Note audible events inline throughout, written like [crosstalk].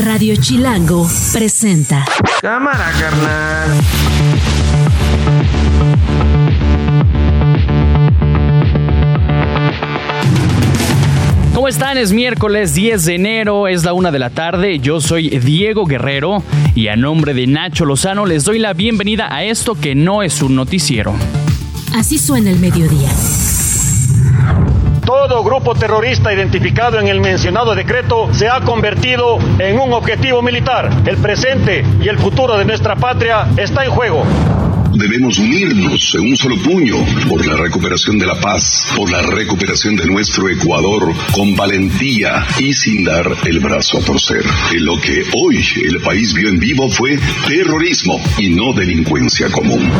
Radio Chilango presenta. Cámara, carnal. ¿Cómo están? Es miércoles 10 de enero, es la una de la tarde. Yo soy Diego Guerrero y a nombre de Nacho Lozano les doy la bienvenida a esto que no es un noticiero. Así suena el mediodía. Todo grupo terrorista identificado en el mencionado decreto se ha convertido en un objetivo militar. El presente y el futuro de nuestra patria está en juego. Debemos unirnos en un solo puño por la recuperación de la paz, por la recuperación de nuestro Ecuador con valentía y sin dar el brazo a torcer. Lo que hoy el país vio en vivo fue terrorismo y no delincuencia común.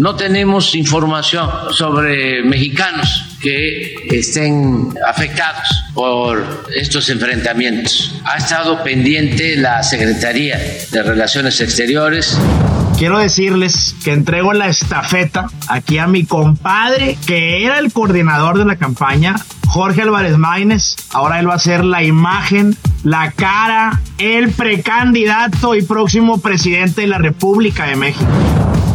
No tenemos información sobre mexicanos que estén afectados por estos enfrentamientos. Ha estado pendiente la Secretaría de Relaciones Exteriores quiero decirles que entrego la estafeta aquí a mi compadre, que era el coordinador de la campaña, Jorge Álvarez Maínez. Ahora él va a ser la imagen, la cara, el precandidato y próximo presidente de la República de México.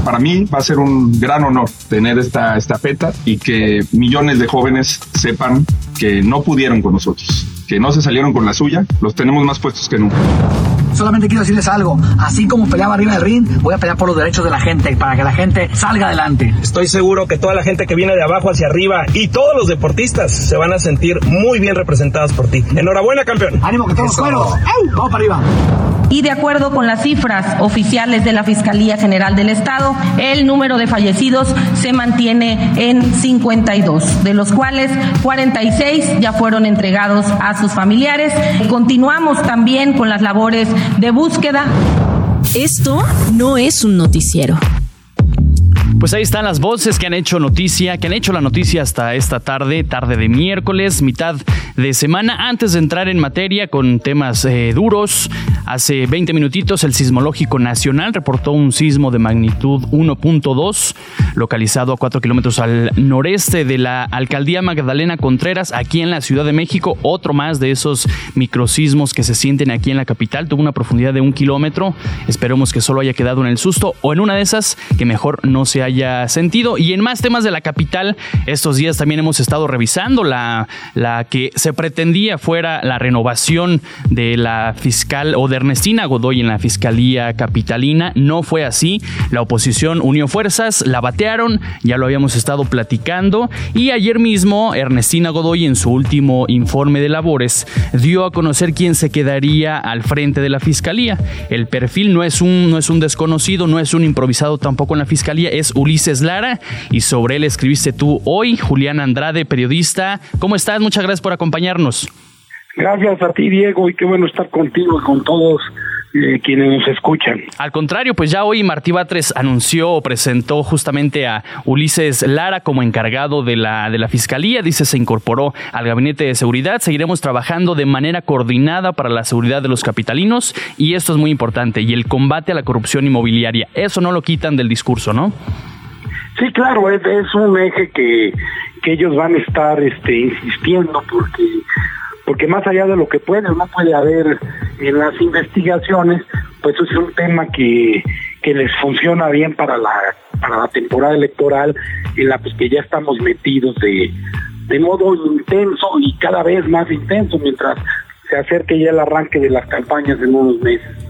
Para mí va a ser un gran honor tener esta estafeta y que millones de jóvenes sepan que no pudieron con nosotros, que no se salieron con la suya, los tenemos más puestos que nunca solamente quiero decirles algo. Así como peleaba arriba del ring, voy a pelear por los derechos de la gente, para que la gente salga adelante. Estoy seguro que toda la gente que viene de abajo hacia arriba y todos los deportistas se van a sentir muy bien representados por ti. Enhorabuena, campeón. Ánimo, que estamos fueros. Vamos para arriba. Y de acuerdo con las cifras oficiales de la Fiscalía General del Estado, el número de fallecidos se mantiene en 52, de los cuales 46 ya fueron entregados a sus familiares. Continuamos también con las labores de búsqueda. Esto no es un noticiero. Pues ahí están las voces que han hecho noticia, que han hecho la noticia hasta esta tarde, tarde de miércoles, mitad de semana. Antes de entrar en materia con temas eh, duros, hace 20 minutitos el Sismológico Nacional reportó un sismo de magnitud 1.2, localizado a 4 kilómetros al noreste de la alcaldía Magdalena Contreras, aquí en la Ciudad de México. Otro más de esos microsismos que se sienten aquí en la capital. Tuvo una profundidad de un kilómetro. Esperemos que solo haya quedado en el susto o en una de esas que mejor no se haya sentido. Y en más temas de la capital, estos días también hemos estado revisando la, la que se pretendía fuera la renovación de la fiscal o de Ernestina Godoy en la Fiscalía Capitalina. No fue así. La oposición unió fuerzas, la batearon, ya lo habíamos estado platicando. Y ayer mismo, Ernestina Godoy, en su último informe de labores, dio a conocer quién se quedaría al frente de la Fiscalía. El perfil no es un, no es un desconocido, no es un improvisado tampoco en la Fiscalía, es Ulises Lara y sobre él escribiste tú hoy, Julián Andrade, periodista. ¿Cómo estás? Muchas gracias por acompañarnos. Gracias a ti, Diego, y qué bueno estar contigo y con todos eh, quienes nos escuchan. Al contrario, pues ya hoy Martí Batres anunció o presentó justamente a Ulises Lara como encargado de la, de la Fiscalía. Dice se incorporó al Gabinete de Seguridad. Seguiremos trabajando de manera coordinada para la seguridad de los capitalinos y esto es muy importante. Y el combate a la corrupción inmobiliaria. Eso no lo quitan del discurso, ¿no? Sí, claro, es, es un eje que, que ellos van a estar este, insistiendo porque porque más allá de lo que puede no puede haber en las investigaciones, pues es un tema que, que les funciona bien para la, para la temporada electoral en la pues que ya estamos metidos de, de modo intenso y cada vez más intenso mientras se acerque ya el arranque de las campañas en unos meses.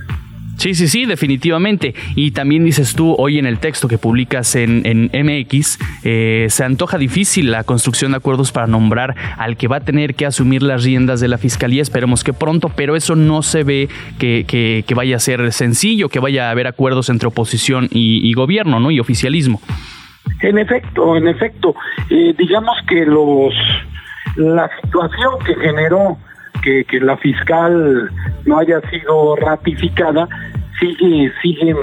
Sí, sí, sí, definitivamente. Y también dices tú hoy en el texto que publicas en, MX, eh, se antoja difícil la construcción de acuerdos para nombrar al que va a tener que asumir las riendas de la fiscalía. Esperemos que pronto, pero eso no se ve que, que, vaya a ser sencillo, que vaya a haber acuerdos entre oposición y, gobierno, ¿no? Y oficialismo. En efecto, en efecto. Eh, digamos que los la situación que generó que, la fiscal no haya sido ratificada, sigue, siguen,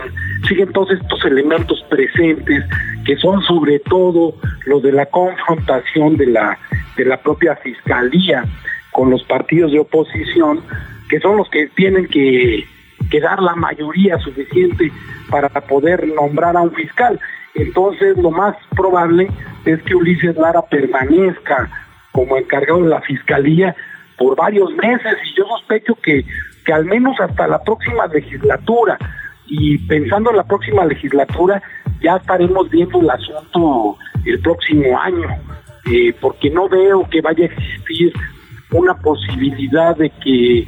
siguen todos estos elementos presentes, que son sobre todo lo de la confrontación de la, de la propia fiscalía con los partidos de oposición, que son los que tienen que dar la mayoría suficiente para poder nombrar a un fiscal. Entonces lo más probable es que Ulises Lara permanezca como encargado de la fiscalía por varios meses y yo sospecho que que al menos hasta la próxima legislatura y pensando en la próxima legislatura ya estaremos viendo el asunto el próximo año, eh, porque no veo que vaya a existir una posibilidad de que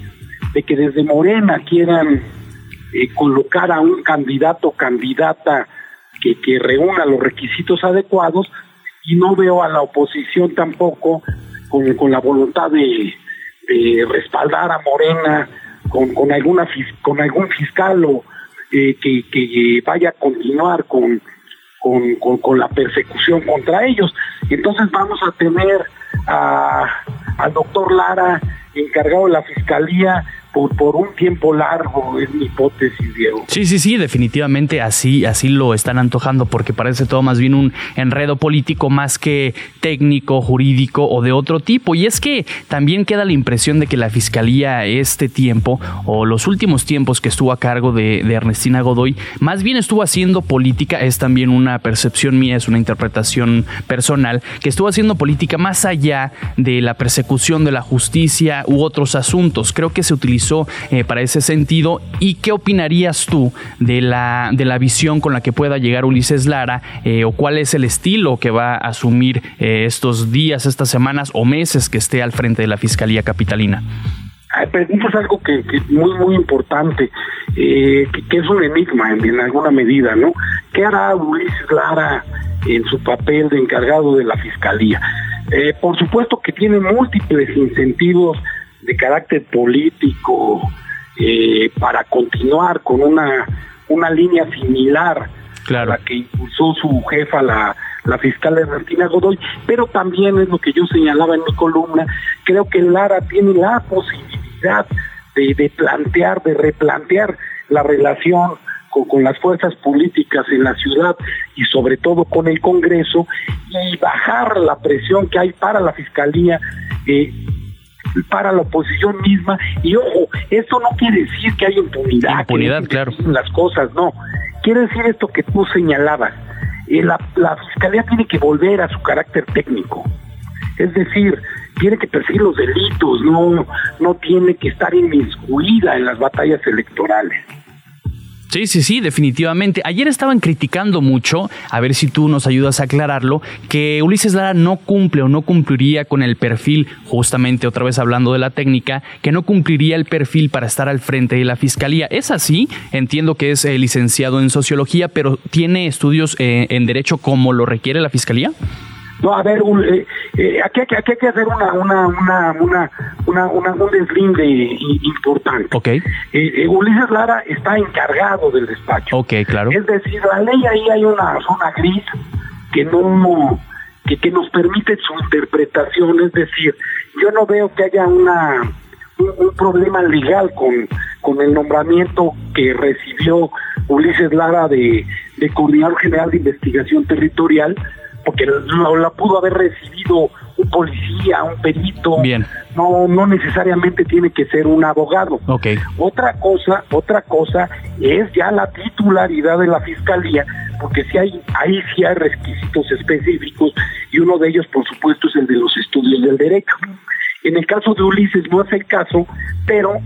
de que desde Morena quieran eh, colocar a un candidato o candidata que, que reúna los requisitos adecuados y no veo a la oposición tampoco con, con la voluntad de, de respaldar a Morena con, con alguna con algún fiscal o eh, que, que, vaya a continuar con, con, con, la persecución contra ellos. Entonces vamos a tener a, al doctor Lara encargado de la fiscalía por, un tiempo largo, es mi hipótesis, Diego. Sí, sí, sí, definitivamente así, así lo están antojando, porque parece todo más bien un enredo político más que técnico, jurídico o de otro tipo. Y es que también queda la impresión de que la fiscalía este tiempo, o los últimos tiempos que estuvo a cargo de, de Ernestina Godoy, más bien estuvo haciendo política, es también una percepción mía, es una interpretación personal, que estuvo haciendo política más allá de la persecución de la justicia u otros asuntos. Creo que se utilizó eh, para ese sentido. ¿Y qué opinarías tú de la, de la visión con la que pueda llegar Ulises Lara eh, o cuál es el estilo que va a asumir eh, estos días, estas semanas o meses que esté al frente de la Fiscalía Capitalina? Preguntas algo que, que muy, muy importante, que, es un enigma en, alguna medida, ¿no? ¿Qué hará Ulises Lara en su papel de encargado de la Fiscalía? por supuesto que tiene múltiples incentivos de carácter político eh, para continuar con una, una línea similar a la que impulsó su jefa, la, la fiscal Ernestina Godoy, pero también es lo que yo señalaba en mi columna, creo que Lara tiene la posibilidad de, de plantear, de replantear la relación con, con, las fuerzas políticas en la ciudad y sobre todo con el Congreso y bajar la presión que hay para la Fiscalía eh, para la oposición misma. Y ojo, esto no quiere decir que haya impunidad. Impunidad, claro. Las cosas, no. Quiere decir esto que tú señalabas. Eh, la, la fiscalía tiene que volver a su carácter técnico. Es decir, tiene que perseguir los delitos, no, no tiene que estar inmiscuida en las batallas electorales. Sí, sí, sí, definitivamente. Ayer estaban criticando mucho, a ver si tú nos ayudas a aclararlo, que Ulises Lara no cumple o no cumpliría con el perfil, justamente otra vez hablando de la técnica, que no cumpliría el perfil para estar al frente de la fiscalía. ¿Es así? Entiendo que es eh, licenciado en sociología, pero ¿tiene estudios eh, en derecho como lo requiere la fiscalía? No, a ver, eh, eh, aquí, aquí, hay que hacer una, una, una, una, una, una un deslinde importante. Ok. Eh, Ulises Lara está encargado del despacho. Ok, claro. Es decir, la ley ahí hay una zona gris que no que, que nos permite su interpretación, es decir, yo no veo que haya una un, problema legal con, con el nombramiento que recibió Ulises Lara de, de Coordinador General de Investigación Territorial, porque la, la pudo haber recibido un policía, un perito. Bien. No, no necesariamente tiene que ser un abogado. Okay. Otra cosa, otra cosa es ya la titularidad de la fiscalía, porque si hay, ahí sí hay requisitos específicos y uno de ellos, por supuesto, es el de los estudios del derecho. En el caso de Ulises no es el caso, pero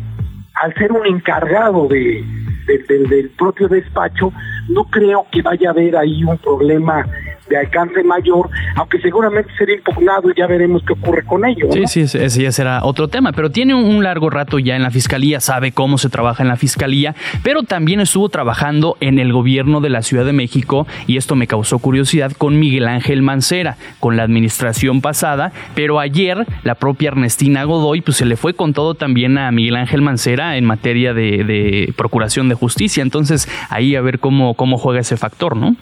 al ser un encargado de, del propio despacho, no creo que vaya a haber ahí un problema de alcance mayor, aunque seguramente sería impugnado y ya veremos qué ocurre con ello. Sí, sí, ese ya será otro tema, pero tiene un largo rato ya en la fiscalía, sabe cómo se trabaja en la fiscalía, pero también estuvo trabajando en el gobierno de la Ciudad de México y esto me causó curiosidad con Miguel Ángel Mancera, con la administración pasada, pero ayer la propia Ernestina Godoy pues se le fue con todo también a Miguel Ángel Mancera en materia de, de procuración de justicia, entonces ahí a ver cómo, cómo juega ese factor, ¿no?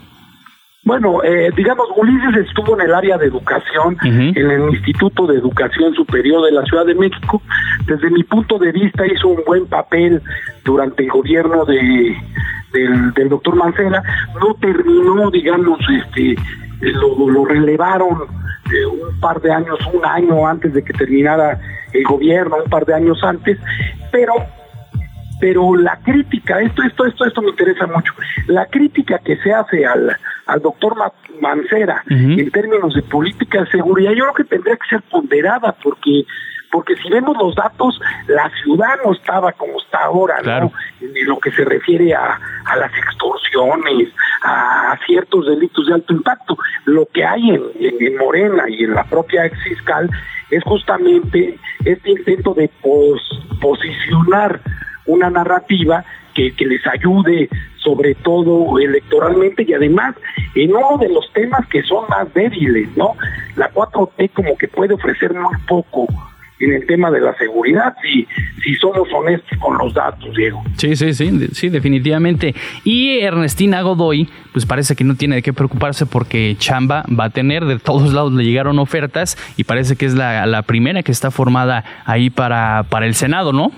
Bueno, eh, digamos, Ulises estuvo en el área de educación, en el Instituto de Educación Superior de la Ciudad de México. Desde mi punto de vista hizo un buen papel durante el gobierno de del, doctor Mancera. No terminó, digamos, este, lo, lo relevaron eh, un par de años, un año antes de que terminara el gobierno, un par de años antes, pero pero la crítica, esto, esto, esto, esto me interesa mucho, la crítica que se hace al, al doctor Mancera en términos de política de seguridad, yo creo que tendría que ser ponderada porque porque si vemos los datos, la ciudad no estaba como está ahora, ¿no? En lo que se refiere a, a las extorsiones, a, ciertos delitos de alto impacto. Lo que hay en, en, Morena y en la propia ex fiscal es justamente este intento de posicionar una narrativa que, que, les ayude sobre todo electoralmente y además en uno de los temas que son más débiles, ¿no? La 4T como que puede ofrecer muy poco en el tema de la seguridad, si, si somos honestos con los datos, Diego. Sí, sí, sí, sí, definitivamente. Y Ernestina Godoy, pues parece que no tiene de qué preocuparse porque Chamba va a tener, de todos lados le llegaron ofertas y parece que es la, la primera que está formada ahí para, para el Senado, ¿no?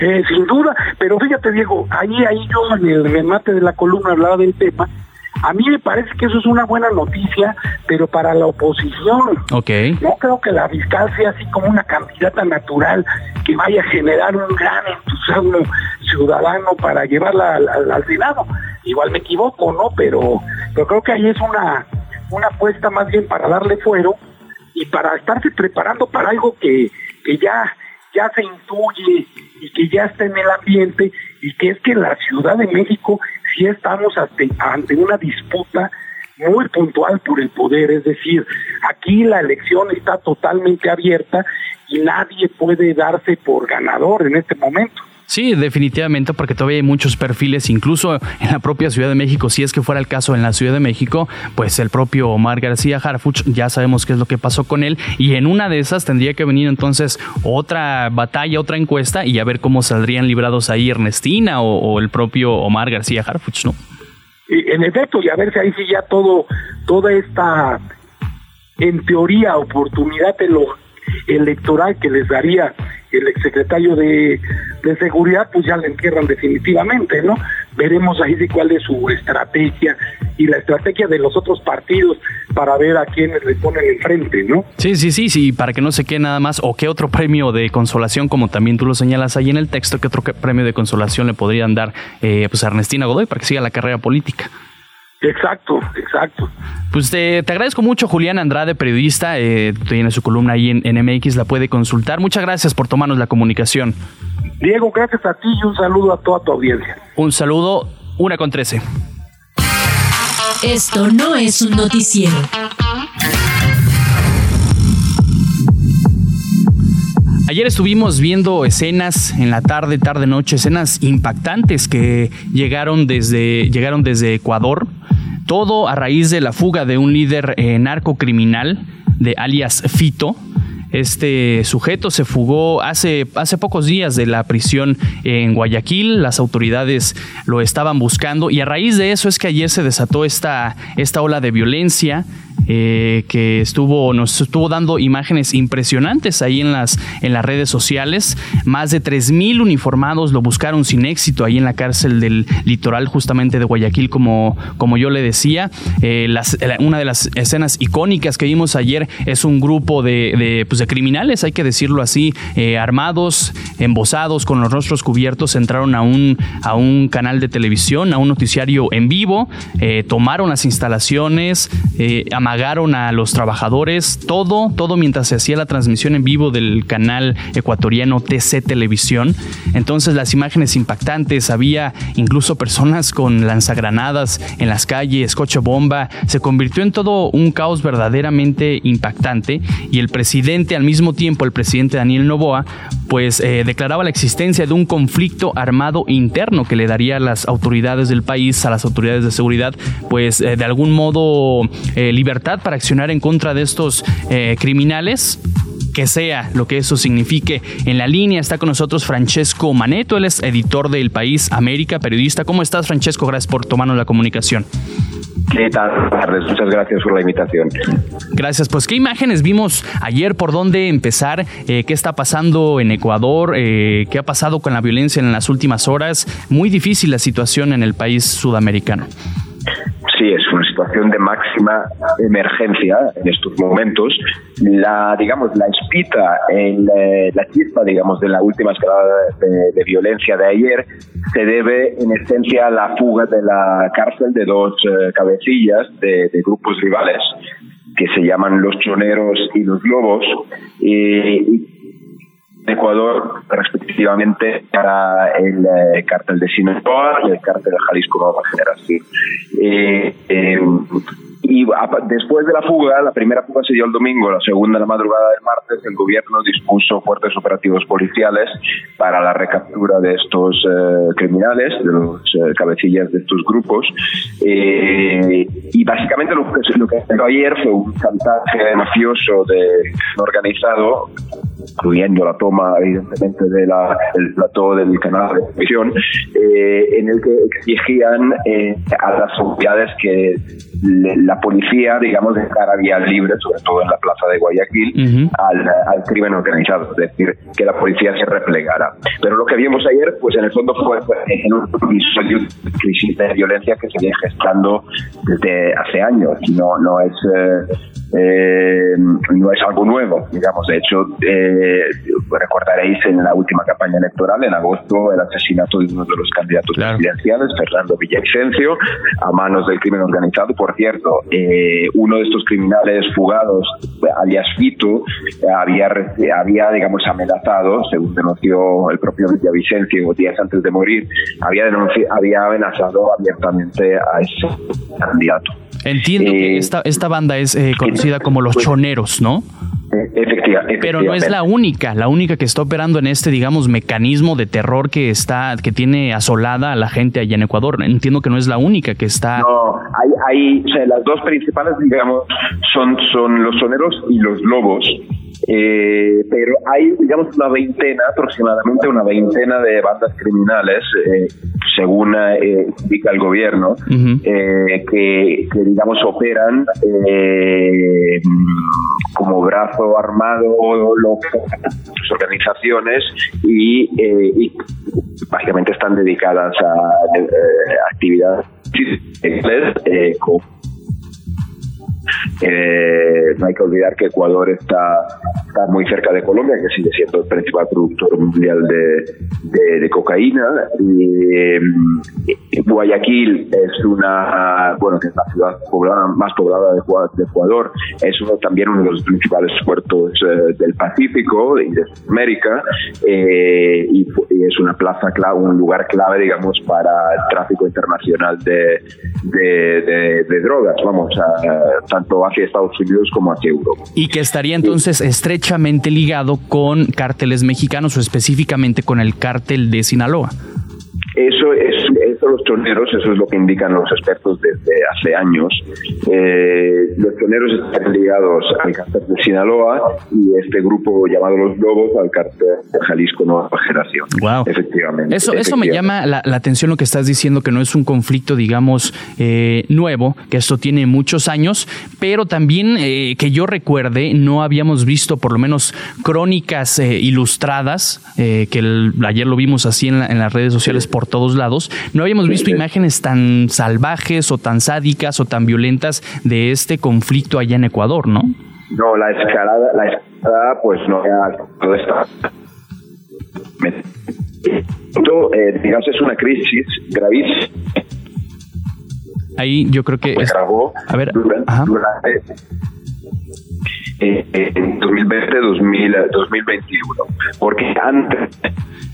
Eh, sin duda, pero fíjate Diego, ahí, ahí yo en el remate de la columna hablaba del tema, a mí me parece que eso es una buena noticia, pero para la oposición. Okay. No creo que la fiscal sea así como una candidata natural que vaya a generar un gran entusiasmo ciudadano para llevarla al, Senado. Igual me equivoco, ¿no? Pero, pero creo que ahí es una, una apuesta más bien para darle fuero y para estarse preparando para algo que, que ya, ya se intuye y que ya está en el ambiente y que es que la Ciudad de México sí estamos ante, ante una disputa muy puntual por el poder, es decir, aquí la elección está totalmente abierta y nadie puede darse por ganador en este momento. Sí, definitivamente, porque todavía hay muchos perfiles, incluso en la propia Ciudad de México, si es que fuera el caso en la Ciudad de México, pues el propio Omar García Harfuch, ya sabemos qué es lo que pasó con él, y en una de esas tendría que venir entonces otra batalla, otra encuesta, y a ver cómo saldrían librados ahí Ernestina o, el propio Omar García Harfuch, ¿no? En efecto, y a ver si ahí sí ya todo, toda esta, en teoría, oportunidad electoral que les daría el exsecretario de, de Seguridad, pues ya le entierran definitivamente, ¿no? Veremos ahí de cuál es su estrategia y la estrategia de los otros partidos para ver a quiénes le ponen enfrente, ¿no? Sí, sí, sí, sí, para que no se quede nada más, o qué otro premio de consolación, como también tú lo señalas ahí en el texto, qué otro premio de consolación le podrían dar eh, pues a Ernestina Godoy para que siga la carrera política. Exacto, exacto. Pues te, agradezco mucho, Julián Andrade, periodista. Eh, tiene su columna ahí en, en, MX, la puede consultar. Muchas gracias por tomarnos la comunicación. Diego, gracias a ti y un saludo a toda tu audiencia. Un saludo, una con trece. Esto no es un noticiero. Ayer estuvimos viendo escenas en la tarde, tarde, noche, escenas impactantes que llegaron desde, llegaron desde Ecuador. Todo a raíz de la fuga de un líder eh, narcocriminal de alias Fito, este sujeto se fugó hace, hace pocos días de la prisión en Guayaquil. Las autoridades lo estaban buscando y a raíz de eso es que ayer se desató esta, esta ola de violencia eh, que estuvo, nos estuvo dando imágenes impresionantes ahí en las, en las redes sociales. Más de 3.000 uniformados lo buscaron sin éxito ahí en la cárcel del litoral justamente de Guayaquil, como, como yo le decía. Eh, una de las escenas icónicas que vimos ayer es un grupo de, pues de criminales, hay que decirlo así, eh, armados, embosados, con los rostros cubiertos, entraron a un, a un canal de televisión, a un noticiario en vivo, tomaron las instalaciones, amagaron a los trabajadores, todo, todo mientras se hacía la transmisión en vivo del canal ecuatoriano TC Televisión. Entonces las imágenes impactantes, había incluso personas con lanzagranadas en las calles, coche bomba, se convirtió en todo un caos verdaderamente impactante y el presidente al mismo tiempo, el presidente Daniel Novoa, pues eh, declaraba la existencia de un conflicto armado interno que le daría a las autoridades del país, a las autoridades de seguridad, pues eh, de algún modo eh, libertad para accionar en contra de estos criminales que sea lo que eso signifique. En la línea está con nosotros Francesco Maneto, él es editor del País América, periodista. ¿Cómo estás, Francesco? Gracias por tomarnos la comunicación. ¿Qué tal? Muchas gracias por la invitación. Gracias. Pues, ¿qué imágenes vimos ayer? ¿Por dónde empezar? Eh, ¿Qué está pasando en Ecuador? Eh, ¿Qué ha pasado con la violencia en las últimas horas? Muy difícil la situación en el país sudamericano. Sí, es una situación de máxima emergencia en estos momentos. La, digamos, la espita, en eh, la chispa, digamos, de la última escalada de, violencia de ayer se debe, en esencia, a la fuga de la cárcel de dos eh, cabecillas de, grupos rivales que se llaman los choneros y los lobos. y Ecuador, respectivamente, para el eh, cártel de Sinaloa y el cártel de Jalisco Nueva Generación. Eh, eh, y después de la fuga, la primera fuga se dio el domingo, la segunda la madrugada del martes, el gobierno dispuso fuertes operativos policiales para la recaptura de estos eh, criminales, de los eh, cabecillas de estos grupos. Y básicamente lo que, lo que ayer fue un chantaje mafioso de organizado incluyendo la toma evidentemente del plató del canal de televisión, en el que exigían a las autoridades que la policía, digamos, dejara vía libre, sobre todo en la plaza de Guayaquil, al, crimen organizado, es decir, que la policía se replegara. Pero lo que vimos ayer, pues en el fondo fue, en un episodio de crisis de violencia que se viene gestando desde hace años, no, no es... Eh, eh, no es algo nuevo, digamos. De hecho, eh, recordaréis en la última campaña electoral, en agosto, el asesinato de uno de los candidatos presidenciales, Fernando Villavicencio, a manos del crimen organizado. Por cierto, eh, uno de estos criminales fugados, alias Fito, había, había, digamos, amenazado, según denunció el propio Villavicencio días antes de morir, había, había amenazado abiertamente a ese candidato. Entiendo que eh, esta, esta banda es eh, conocida como los pues, choneros, ¿no? Eh, efectivamente. Pero no es la única, la única que está operando en este, digamos, mecanismo de terror que está, que tiene asolada a la gente allá en Ecuador. Entiendo que no es la única que está. No, hay, hay o sea, las dos principales, digamos, son, son los choneros y los lobos. Eh, pero hay, digamos, una veintena, aproximadamente una veintena de bandas criminales, eh, según eh, indica el gobierno, eh, que, que, digamos, operan como brazo armado sus organizaciones y, básicamente están dedicadas a actividades como eh, no hay que olvidar que Ecuador está, está muy cerca de Colombia, que sigue siendo el principal productor mundial de, cocaína. Eh, Guayaquil es una, bueno, que es la ciudad más poblada de, Ecuador, es también uno de los principales puertos eh, del Pacífico y de América, y, es una plaza un lugar clave, digamos, para el tráfico internacional de drogas, vamos, a, tanto hacia Estados Unidos como hacia Europa. Y que estaría entonces estrechamente ligado con cárteles mexicanos o específicamente con el cártel de Sinaloa. Eso es, eso los troneros, eso es lo que indican los expertos desde hace años. Eh, los troneros están ligados al cártel de Sinaloa y este grupo llamado Los Lobos al cártel de Jalisco Nueva Generación. Wow. Efectivamente. Eso, eso me llama la, atención lo que estás diciendo, que no es un conflicto, digamos, eh, nuevo, que esto tiene muchos años, pero también eh, que yo recuerde, no habíamos visto por lo menos crónicas ilustradas, que ayer lo vimos así en, en las redes sociales por todos lados, no habíamos visto imágenes tan salvajes o tan sádicas o tan violentas de este conflicto allá en Ecuador, ¿no? No, la escalada, la escalada pues no todo está eh, digamos es una crisis gravísima. Ahí yo creo que es, a ver durante, en 2020 2021 porque antes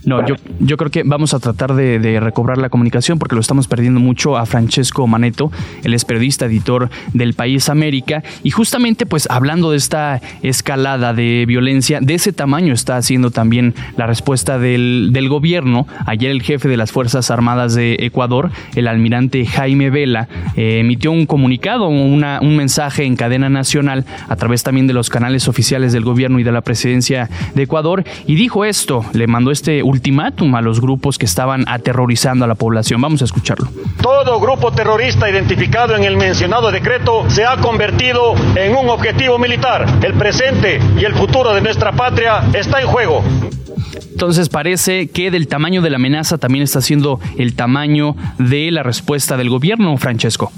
no, yo, yo creo que vamos a tratar de, recobrar la comunicación porque lo estamos perdiendo mucho a Francesco Maneto, él es periodista, editor del País América, y justamente pues hablando de esta escalada de violencia, de ese tamaño está haciendo también la respuesta del, del gobierno. Ayer el jefe de las Fuerzas Armadas de Ecuador, el almirante Jaime Vela, eh, emitió un comunicado, una, un mensaje en cadena nacional a través también de los canales oficiales del gobierno y de la presidencia de Ecuador, y dijo esto, le mandó este ultimátum a los grupos que estaban aterrorizando a la población. Vamos a escucharlo. Todo grupo terrorista identificado en el mencionado decreto se ha convertido en un objetivo militar. El presente y el futuro de nuestra patria está en juego. Entonces parece que del tamaño de la amenaza también está siendo el tamaño de la respuesta del gobierno, Francesco.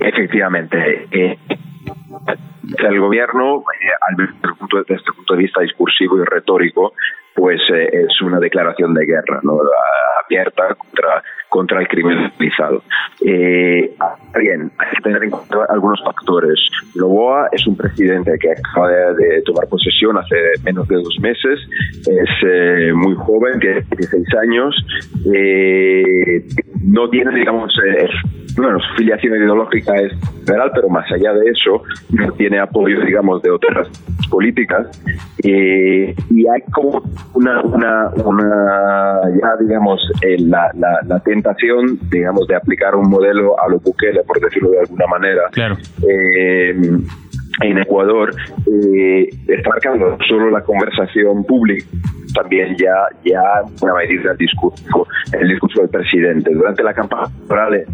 Efectivamente. Eh, el gobierno, eh, desde este punto de vista discursivo y retórico, pues eh, es una declaración de guerra ¿no? abierta contra, contra el crimen organizado. Eh, bien, hay que tener en cuenta algunos factores. Loboa es un presidente que acaba de, tomar posesión hace menos de dos meses, es eh, muy joven, tiene 16 años, eh, no tiene, digamos, eh, bueno, su filiación ideológica es federal, pero más allá de eso, no tiene apoyo, digamos, de otras políticas. y hay como una, una, una ya, digamos, la, la, la, tentación, digamos, de aplicar un modelo a lo Bukele, por decirlo de alguna manera. Claro. Eh, en Ecuador eh, está marcando solo la conversación pública también ya ya una medida el discurso el discurso del presidente durante la campaña electoral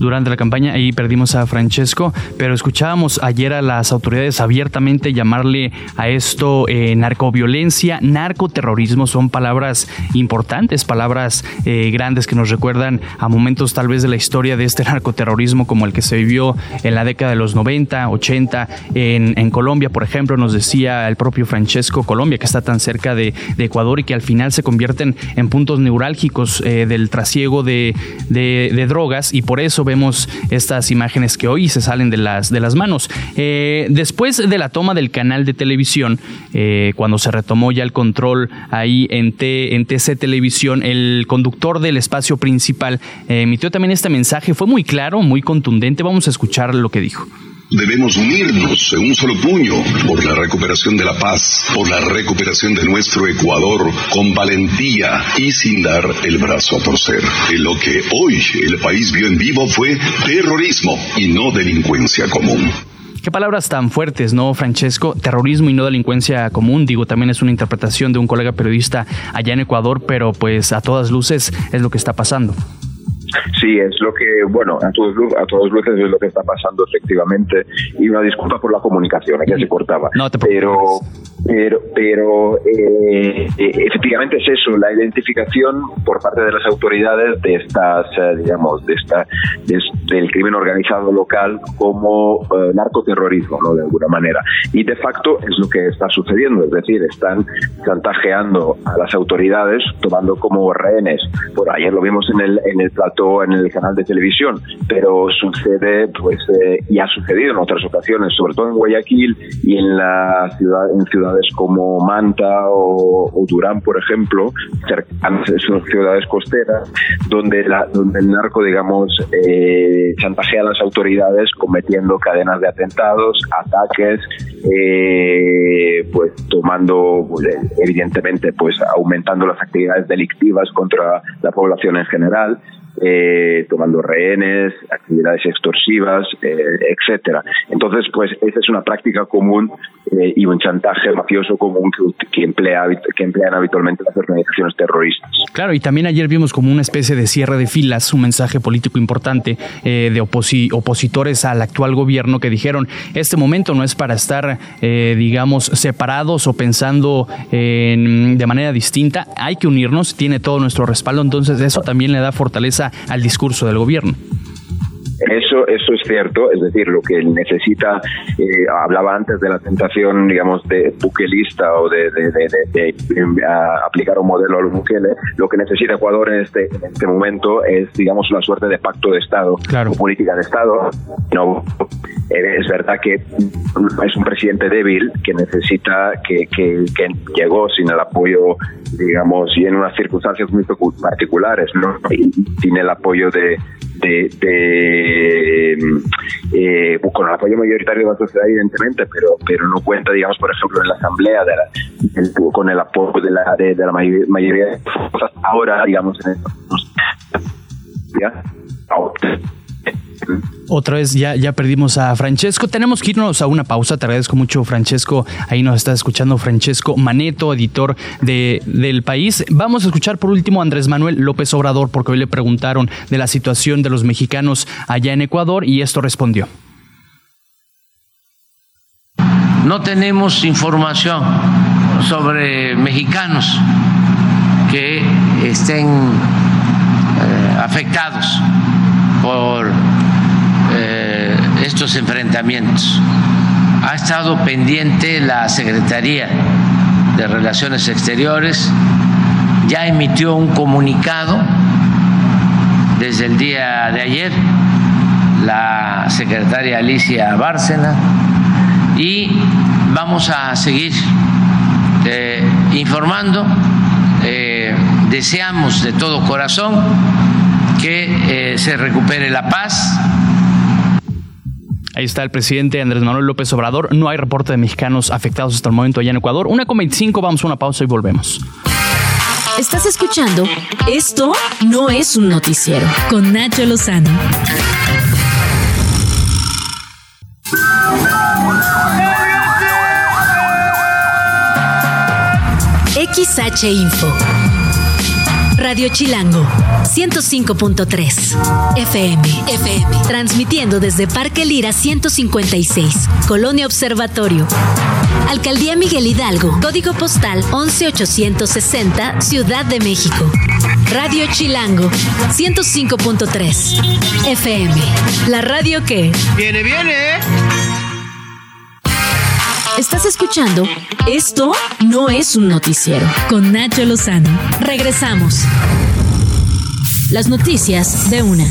durante la campaña. Ahí perdimos a Francesco, pero escuchábamos ayer a las autoridades abiertamente llamarle a esto eh, narcoviolencia, narcoterrorismo. Son palabras importantes, palabras eh, grandes que nos recuerdan a momentos tal vez de la historia de este [laughs] narcoterrorismo como el que se vivió en la década de los 90, 80 en, Colombia, por ejemplo, nos decía el propio Francesco, Colombia, que está tan cerca de, Ecuador y que al final se convierten en puntos neurálgicos eh, del trasiego de, de, de drogas y por eso vemos estas imágenes que hoy se salen de las, de las manos. Eh, después de la toma del canal de televisión, eh, cuando se retomó ya el control ahí en, T, en TC Televisión, el conductor del espacio principal eh, emitió también este mensaje. Fue muy claro, muy contundente. Vamos a escuchar lo que dijo. Debemos unirnos en un solo puño por la recuperación de la paz, por la recuperación de nuestro Ecuador con valentía y sin dar el brazo a torcer. En lo que hoy el país vio en vivo fue terrorismo y no delincuencia común. Qué palabras tan fuertes, ¿no, Francesco? Terrorismo y no delincuencia común, digo, también es una interpretación de un colega periodista allá en Ecuador, pero pues a todas luces es lo que está pasando. Sí, es lo que, bueno, a todos, a todos luces es lo que está pasando efectivamente. Y una disculpa por la comunicación, aquí se cortaba. No te pero, pero, pero eh, eh, efectivamente es eso, la identificación por parte de las autoridades de estas, eh, digamos, de esta, del crimen organizado local como narcoterrorismo, ¿no? De alguna manera. Y de facto es lo que está sucediendo, es decir, están chantajeando a las autoridades, tomando como rehenes. Bueno, ayer lo vimos en el, en el plato, en el canal de televisión, pero sucede, pues, y ha sucedido en otras ocasiones, sobre todo en Guayaquil y en la ciudad, en ciudad ciudades como Manta o, Durán, por ejemplo, cercanas, son ciudades costeras, donde, la, donde el narco, digamos, eh, chantajea a las autoridades cometiendo cadenas de atentados, ataques, eh, pues tomando, evidentemente, pues aumentando las actividades delictivas contra la población en general eh, tomando rehenes, actividades extorsivas, eh, etcétera. Entonces, pues esa es una práctica común eh, y un chantaje mafioso común que, emplea, que emplean habitualmente las organizaciones terroristas. Claro, y también ayer vimos como una especie de cierre de filas, un mensaje político importante eh, de opositores al actual gobierno que dijeron, este momento no es para estar, eh, digamos, separados o pensando de manera distinta, hay que unirnos, tiene todo nuestro respaldo, entonces eso también le da fortaleza al discurso del gobierno. Eso, eso es cierto, es decir, lo que necesita, eh, hablaba antes de la tentación, digamos, de buquelista o de, aplicar un modelo al buquele, lo que necesita Ecuador en este, en este momento es, digamos, una suerte de pacto de Estado claro. o política de Estado. No, eh, es verdad que es un presidente débil que necesita, que, que, que llegó sin el apoyo, digamos, y en unas circunstancias muy particulares, ¿no? Y sin el apoyo de de, de eh, pues con el apoyo mayoritario de la sociedad evidentemente pero pero no cuenta digamos por ejemplo en la asamblea de la, con el apoyo de la de, la mayoría de cosas ahora digamos en estos ¿ya? Otra vez ya, ya perdimos a Francesco. Tenemos que irnos a una pausa. Te agradezco mucho, Francesco. Ahí nos está escuchando Francesco Maneto, editor de, del país. Vamos a escuchar por último a Andrés Manuel López Obrador, porque hoy le preguntaron de la situación de los mexicanos allá en Ecuador y esto respondió. No tenemos información sobre mexicanos que estén eh, afectados por estos enfrentamientos. Ha estado pendiente la Secretaría de Relaciones Exteriores, ya emitió un comunicado desde el día de ayer la secretaria Alicia Bárcena y vamos a seguir eh, informando. Eh, deseamos de todo corazón que eh, se recupere la paz. Ahí está el presidente Andrés Manuel López Obrador. No hay reporte de mexicanos afectados hasta el momento allá en Ecuador. Una con 25, vamos a una pausa y volvemos. Estás escuchando Esto no es un noticiero con Nacho Lozano. XH Info. Radio Chilango, 105.3 FM, FM. Transmitiendo desde Parque Lira 156, Colonia Observatorio. Alcaldía Miguel Hidalgo, código postal 11860, Ciudad de México. Radio Chilango, 105.3 FM. La radio que... Viene, viene. Estás escuchando Esto no es un noticiero con Nacho Lozano. Regresamos. Las noticias de una.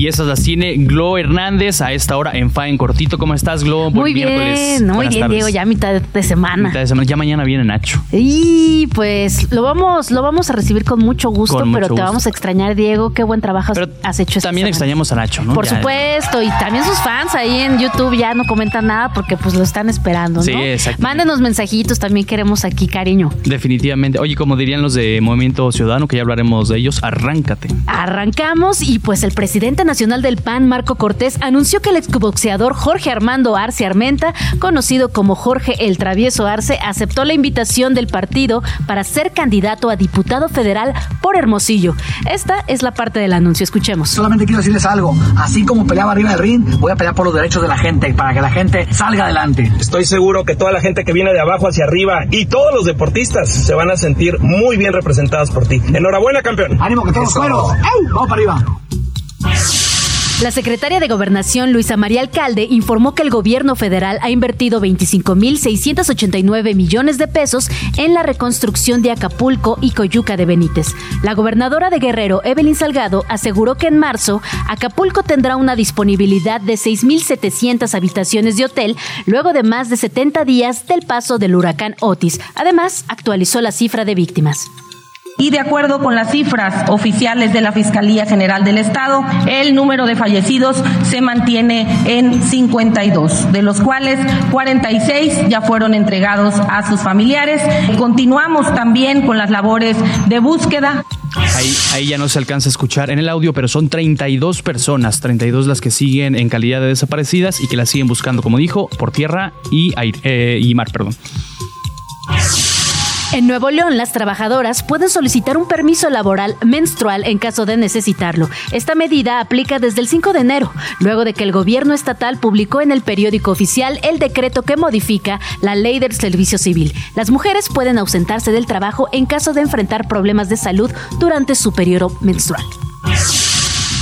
Y esas las tiene Glo Hernández a esta hora en Fine Cortito. ¿Cómo estás, Glo? Muy bien, muy bien, Diego, ya mitad de semana. Mitad de semana. Ya mañana viene Nacho. Y pues lo vamos, lo vamos a recibir con mucho gusto, pero te vamos a extrañar, Diego. Qué buen trabajo has hecho. también extrañamos a Nacho, ¿no? Por supuesto, y también sus fans ahí en YouTube ya no comentan nada porque pues lo están esperando, ¿no? Sí, exacto. Mándenos mensajitos, también queremos aquí cariño. Definitivamente. Oye, como dirían los de Movimiento Ciudadano, que ya hablaremos de ellos, arráncate. Arrancamos y pues el presidente nacional del PAN, Marco Cortés, anunció que el exboxeador Jorge Armando Arce Armenta, conocido como Jorge el Travieso Arce, aceptó la invitación del partido para ser candidato a diputado federal por Hermosillo. Esta es la parte del anuncio. Escuchemos. Solamente quiero decirles algo. Así como peleaba arriba del ring, voy a pelear por los derechos de la gente, para que la gente salga adelante. Estoy seguro que toda la gente que viene de abajo hacia arriba y todos los deportistas se van a sentir muy bien representados por ti. Enhorabuena, campeón. Ánimo, que todos cueros. Vamos para arriba. La secretaria de Gobernación, Luisa María Alcalde, informó que el gobierno federal ha invertido 25.689 millones de pesos en la reconstrucción de Acapulco y Coyuca de Benítez. La gobernadora de Guerrero, Evelyn Salgado, aseguró que en marzo Acapulco tendrá una disponibilidad de 6.700 habitaciones de hotel luego de más de 70 días del paso del huracán Otis. Además, actualizó la cifra de víctimas. Y de acuerdo con las cifras oficiales de la Fiscalía General del Estado, el número de fallecidos se mantiene en 52, de los cuales 46 ya fueron entregados a sus familiares. Continuamos también con las labores de búsqueda. Ahí, ya no se alcanza a escuchar en el audio, pero son 32 personas, 32 las que siguen en calidad de desaparecidas y que las siguen buscando, como dijo, por tierra y, aire, eh, y mar. Perdón. En Nuevo León, las trabajadoras pueden solicitar un permiso laboral menstrual en caso de necesitarlo. Esta medida aplica desde el 5 de enero, luego de que el gobierno estatal publicó en el periódico oficial el decreto que modifica la ley del servicio civil. Las mujeres pueden ausentarse del trabajo en caso de enfrentar problemas de salud durante su periodo menstrual.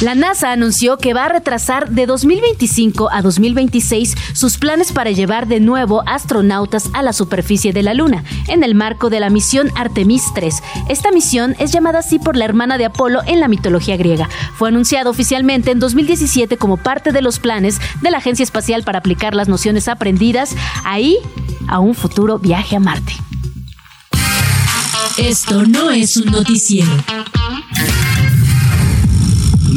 La NASA anunció que va a retrasar de 2025 a 2026 sus planes para llevar de nuevo astronautas a la superficie de la Luna, en el marco de la misión Artemis 3. Esta misión es llamada así por la hermana de Apolo en la mitología griega. Fue anunciado oficialmente en 2017 como parte de los planes de la Agencia Espacial para aplicar las nociones aprendidas ahí a un futuro viaje a Marte. Esto no es un noticiero.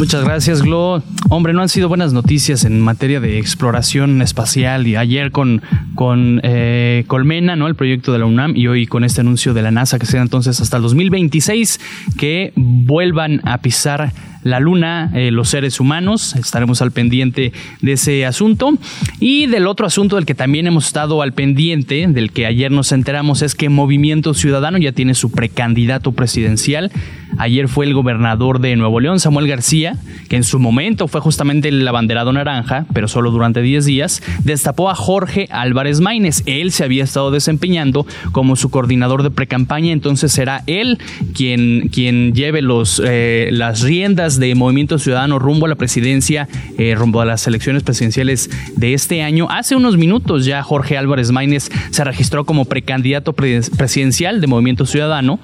Muchas gracias, Glo. Hombre, no han sido buenas noticias en materia de exploración espacial. Y ayer con, con eh, Colmena, ¿no? El proyecto de la UNAM, y hoy con este anuncio de la NASA que será entonces hasta el 2026 que vuelvan a pisar la Luna, eh, los seres humanos. Estaremos al pendiente de ese asunto. Y del otro asunto del que también hemos estado al pendiente, del que ayer nos enteramos, es que Movimiento Ciudadano ya tiene su precandidato presidencial. Ayer fue el gobernador de Nuevo León, Samuel García, que en su momento fue justamente el abanderado naranja, pero solo durante 10 días, destapó a Jorge Álvarez Maínez. Él se había estado desempeñando como su coordinador de precampaña, entonces será él quien, quien lleve los, eh, las riendas de Movimiento Ciudadano rumbo a la presidencia, eh, rumbo a las elecciones presidenciales de este año. Hace unos minutos ya Jorge Álvarez Maínez se registró como precandidato presidencial de Movimiento Ciudadano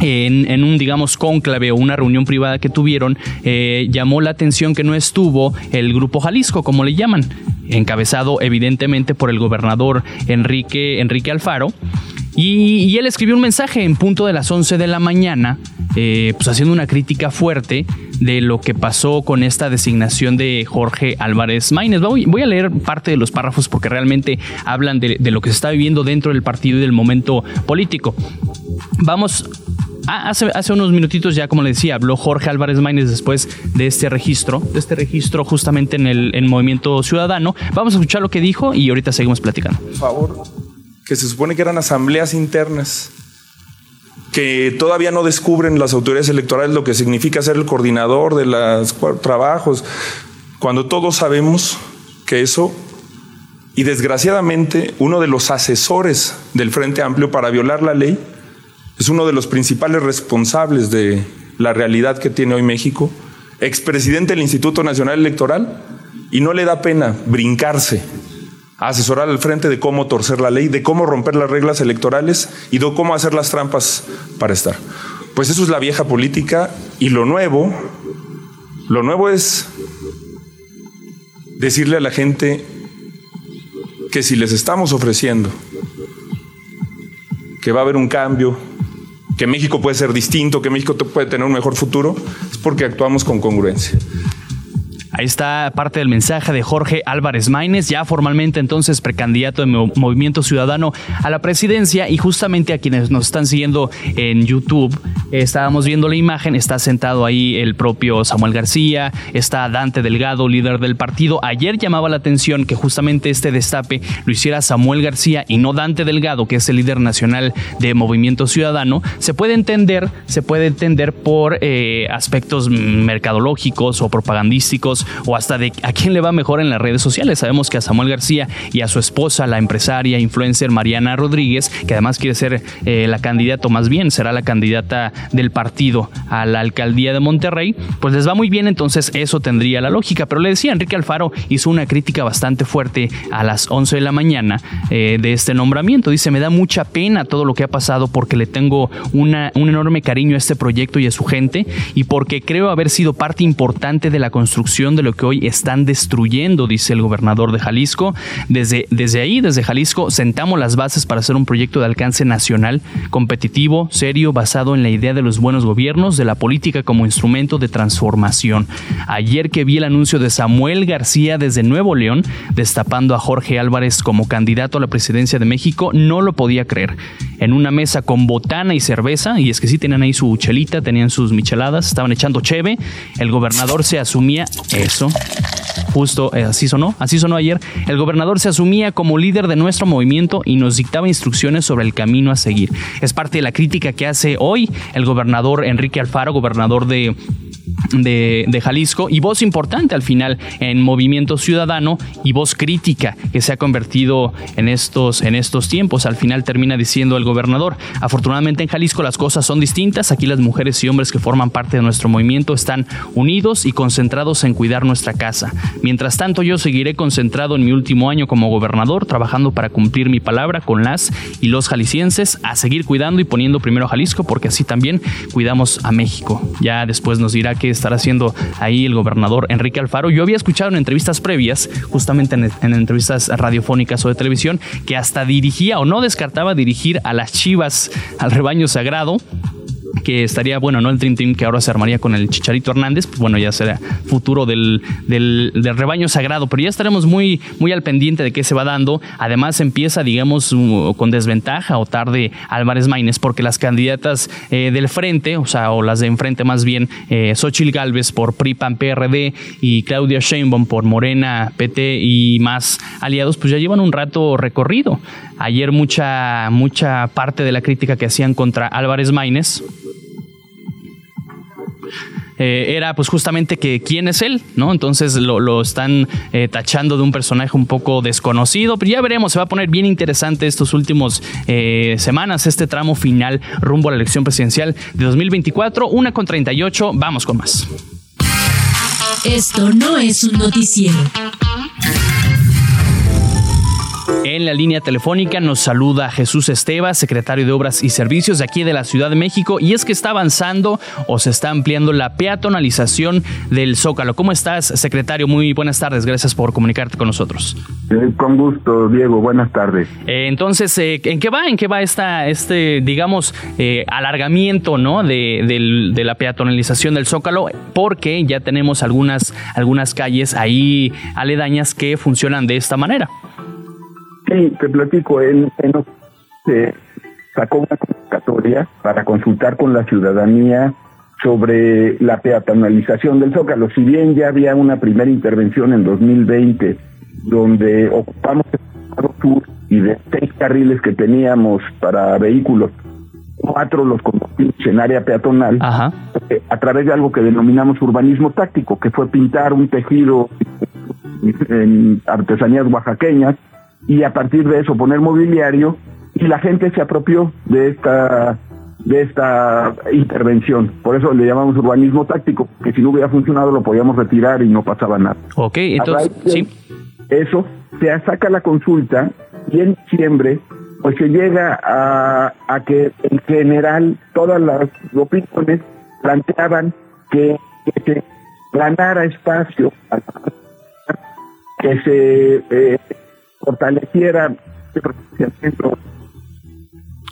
en, un, digamos, cónclave o una reunión privada que tuvieron, eh, llamó la atención que no estuvo el Grupo Jalisco, como le llaman, encabezado evidentemente por el gobernador Enrique, Enrique Alfaro. Y, él escribió un mensaje en punto de las 11 de la mañana, eh, pues haciendo una crítica fuerte de lo que pasó con esta designación de Jorge Álvarez Maínez. Voy, a leer parte de los párrafos porque realmente hablan de, de lo que se está viviendo dentro del partido y del momento político. Vamos Ah, hace, hace unos minutitos ya, como le decía, habló Jorge Álvarez Maínez después de este registro, de este registro justamente en el Movimiento Ciudadano. Vamos a escuchar lo que dijo y ahorita seguimos platicando. Por favor, que se supone que eran asambleas internas, que todavía no descubren las autoridades electorales lo que significa ser el coordinador de los trabajos, cuando todos sabemos que eso y desgraciadamente uno de los asesores del Frente Amplio para violar la ley es uno de los principales responsables de la realidad que tiene hoy México, expresidente del Instituto Nacional Electoral, y no le da pena brincarse a asesorar al frente de cómo torcer la ley, de cómo romper las reglas electorales y de cómo hacer las trampas para estar. Pues eso es la vieja política y lo nuevo, lo nuevo es decirle a la gente que si les estamos ofreciendo que va a haber un cambio, que México puede ser distinto, que México puede tener un mejor futuro, es porque actuamos con congruencia. Ahí está parte del mensaje de Jorge Álvarez Maínez, ya formalmente entonces precandidato de Movimiento Ciudadano a la presidencia y justamente a quienes nos están siguiendo en YouTube, estábamos viendo la imagen, está sentado ahí el propio Samuel García, está Dante Delgado, líder del partido. Ayer llamaba la atención que justamente este destape lo hiciera Samuel García y no Dante Delgado, que es el líder nacional de Movimiento Ciudadano. Se puede entender, se puede entender por eh, aspectos mercadológicos o propagandísticos o hasta de a quién le va mejor en las redes sociales. Sabemos que a Samuel García y a su esposa, la empresaria influencer Mariana Rodríguez, que además quiere ser eh, la candidata, o más bien será la candidata del partido a la alcaldía de Monterrey, pues les va muy bien, entonces eso tendría la lógica. Pero le decía, Enrique Alfaro hizo una crítica bastante fuerte a las 11 de la mañana eh, de este nombramiento. Dice, me da mucha pena todo lo que ha pasado porque le tengo una, un enorme cariño a este proyecto y a su gente y porque creo haber sido parte importante de la construcción de lo que hoy están destruyendo, dice el gobernador de Jalisco. Desde, desde ahí, desde Jalisco, sentamos las bases para hacer un proyecto de alcance nacional, competitivo, serio, basado en la idea de los buenos gobiernos, de la política como instrumento de transformación. Ayer que vi el anuncio de Samuel García desde Nuevo León, destapando a Jorge Álvarez como candidato a la presidencia de México, no lo podía creer. En una mesa con botana y cerveza, y es que sí tenían ahí su chelita, tenían sus micheladas, estaban echando cheve, el gobernador se asumía eso. Justo eh, así sonó, así sonó ayer. El gobernador se asumía como líder de nuestro movimiento y nos dictaba instrucciones sobre el camino a seguir. Es parte de la crítica que hace hoy el gobernador Enrique Alfaro, gobernador de de, Jalisco y voz importante al final en Movimiento Ciudadano y voz crítica que se ha convertido en estos, en estos tiempos. Al final termina diciendo el gobernador, afortunadamente en Jalisco las cosas son distintas, aquí las mujeres y hombres que forman parte de nuestro movimiento están unidos y concentrados en cuidar nuestra casa. Mientras tanto yo seguiré concentrado en mi último año como gobernador, trabajando para cumplir mi palabra con las y los jaliscienses, a seguir cuidando y poniendo primero a Jalisco porque así también cuidamos a México. Ya después nos dirá que estará haciendo ahí el gobernador Enrique Alfaro. Yo había escuchado en entrevistas previas, justamente en, en entrevistas radiofónicas o de televisión, que hasta dirigía o no descartaba dirigir a las Chivas al rebaño sagrado que estaría, bueno, no el Dream Team que ahora se armaría con el Chicharito Hernández, pues bueno, ya será futuro del, del, rebaño sagrado, pero ya estaremos muy, muy al pendiente de qué se va dando. Además, empieza, digamos, con desventaja o tarde Álvarez Maínez, porque las candidatas eh, del frente, o sea, o las de enfrente más bien, eh, Xochil Gálvez por PRI, PAN, PRD y Claudia Sheinbaum por Morena, PT y más aliados, pues ya llevan un rato recorrido. Ayer mucha, mucha parte de la crítica que hacían contra Álvarez Maínez eh, era pues justamente que quién es él, ¿no? Entonces lo, están eh, tachando de un personaje un poco desconocido, pero ya veremos, se va a poner bien interesante estos últimos eh, semanas, este tramo final rumbo a la elección presidencial de 2024, una con 38, vamos con más. Esto no es un noticiero. En la línea telefónica nos saluda Jesús Esteva, secretario de Obras y Servicios de aquí de la Ciudad de México, y es que está avanzando o se está ampliando la peatonalización del Zócalo. ¿Cómo estás, secretario? Muy buenas tardes, gracias por comunicarte con nosotros. Eh, con gusto, Diego, buenas tardes. Eh, entonces, eh, ¿en qué va? ¿En qué va esta, este, digamos, alargamiento, ¿no? De, de, la peatonalización del Zócalo, porque ya tenemos algunas, algunas calles ahí aledañas que funcionan de esta manera. Sí, te platico. En, se sacó una convocatoria para consultar con la ciudadanía sobre la peatonalización del Zócalo. Si bien ya había una primera intervención en 2020 donde ocupamos el sur y de seis carriles que teníamos para vehículos, cuatro los convertimos en área peatonal eh, a través de algo que denominamos urbanismo táctico, que fue pintar un tejido en artesanías oaxaqueñas y a partir de eso poner mobiliario y la gente se apropió de esta de esta intervención. Por eso le llamamos urbanismo táctico, que si no hubiera funcionado lo podíamos retirar y no pasaba nada. Ok, entonces, sí. Eso, se saca la consulta y en diciembre pues se llega a, a que en general todas las opiniones planteaban que, que se ganara espacio, que se eh, fortaleciera el centro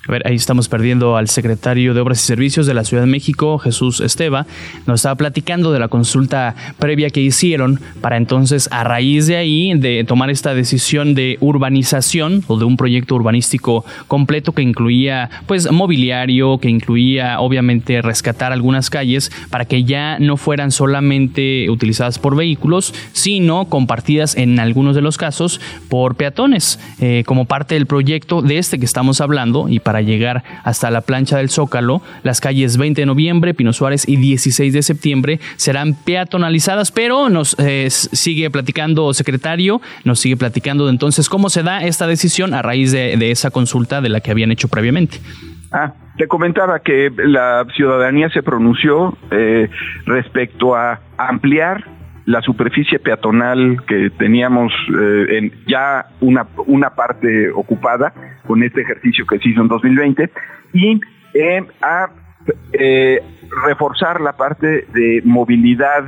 a ver, ahí estamos perdiendo al secretario de Obras y Servicios de la Ciudad de México, Jesús Esteva. Nos estaba platicando de la consulta previa que hicieron para entonces, a raíz de ahí, de tomar esta decisión de urbanización o de un proyecto urbanístico completo que incluía, pues, mobiliario, que incluía, obviamente, rescatar algunas calles para que ya no fueran solamente utilizadas por vehículos, sino compartidas en algunos de los casos por peatones, eh, como parte del proyecto de este que estamos hablando y para para llegar hasta la plancha del Zócalo. Las calles 20 de noviembre, Pino Suárez y 16 de septiembre serán peatonalizadas, pero nos eh, sigue platicando, secretario, nos sigue platicando de entonces cómo se da esta decisión a raíz de, esa consulta de la que habían hecho previamente. Ah, te comentaba que la ciudadanía se pronunció eh, respecto a ampliar la superficie peatonal que teníamos eh, en ya una, una parte ocupada con este ejercicio que se hizo en 2020 y eh, a eh, reforzar la parte de movilidad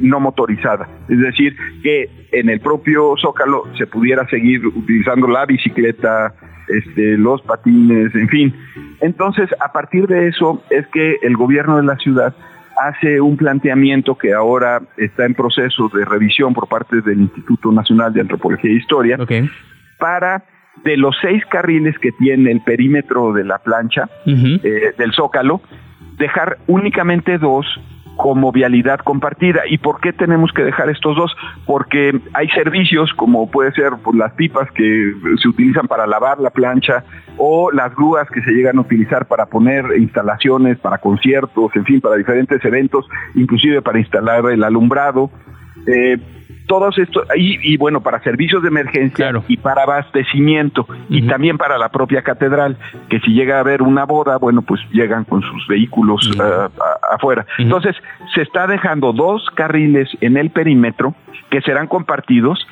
no motorizada, es decir, que en el propio Zócalo se pudiera seguir utilizando la bicicleta, este, los patines, en fin. Entonces, a partir de eso es que el gobierno de la ciudad hace un planteamiento que ahora está en proceso de revisión por parte del Instituto Nacional de Antropología e Historia para de los seis carriles que tiene el perímetro de la plancha eh, del Zócalo, dejar únicamente dos como vialidad compartida. ¿Y por qué tenemos que dejar estos dos? Porque hay servicios como puede ser pues, las pipas que se utilizan para lavar la plancha o las grúas que se llegan a utilizar para poner instalaciones para conciertos, en fin, para diferentes eventos, inclusive para instalar el alumbrado. Eh, todos estos, y, bueno, para servicios de emergencia y para abastecimiento, y también para la propia catedral, que si llega a haber una boda, bueno, pues llegan con sus vehículos eh, afuera. Entonces, se está dejando dos carriles en el perímetro que serán compartidos